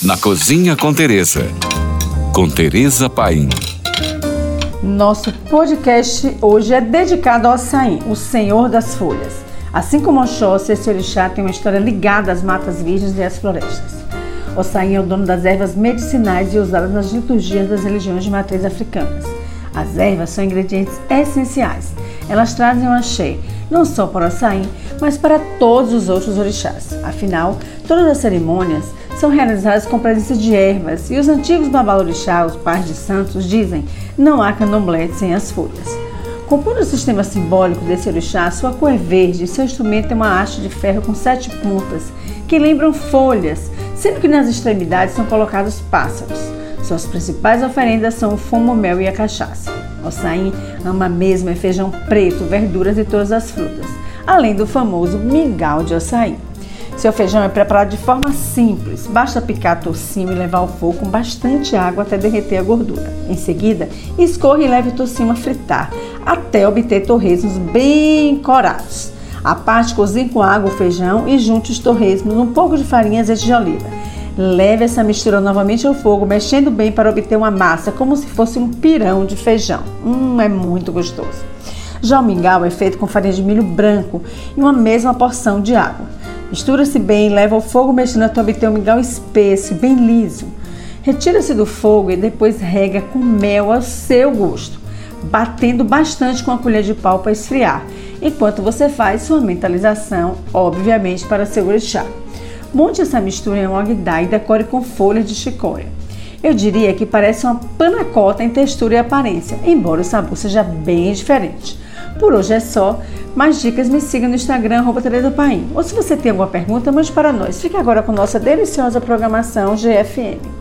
Na Cozinha com Teresa. Com Teresa Paim. Nosso podcast hoje é dedicado ao açaí, o senhor das folhas. Assim como Oxóssi, esse orixá tem uma história ligada às matas virgens e às florestas. Ossain é o dono das ervas medicinais e usadas nas liturgias das religiões de matriz africanas. As ervas são ingredientes essenciais. Elas trazem o axé, não só para o açaí, mas para todos os outros orixás. Afinal, todas as cerimônias são realizadas com presença de ervas e os antigos babalorixá, os pais de santos, dizem não há candomblé sem as folhas. Compondo o sistema simbólico desse orixá, sua cor é verde e seu instrumento é uma haste de ferro com sete pontas que lembram folhas, sendo que nas extremidades são colocados pássaros. Suas principais oferendas são o fumo, mel e a cachaça. O açaí ama mesmo é feijão preto, verduras e todas as frutas, além do famoso mingau de açaí. Seu feijão é preparado de forma simples, basta picar tocinho e levar ao fogo com bastante água até derreter a gordura. Em seguida, escorra e leve o tocinho a fritar, até obter torresmos bem corados. A parte cozinhe com água o feijão e junte os torresmos, um pouco de farinha e azeite de oliva. Leve essa mistura novamente ao fogo, mexendo bem para obter uma massa, como se fosse um pirão de feijão. Hum, é muito gostoso. Já o mingau é feito com farinha de milho branco e uma mesma porção de água. Mistura-se bem, leva ao fogo mexendo até obter um mingau espesso, bem liso. Retira-se do fogo e depois rega com mel ao seu gosto, batendo bastante com a colher de pau para esfriar enquanto você faz sua mentalização, obviamente para seu orixá. Monte essa mistura em um ogdá e decore com folhas de chicória. Eu diria que parece uma panacota em textura e aparência, embora o sabor seja bem diferente. Por hoje é só. Mais dicas me siga no Instagram, Tereza Paim. Ou se você tem alguma pergunta, mande para nós. Fique agora com nossa deliciosa programação GFM.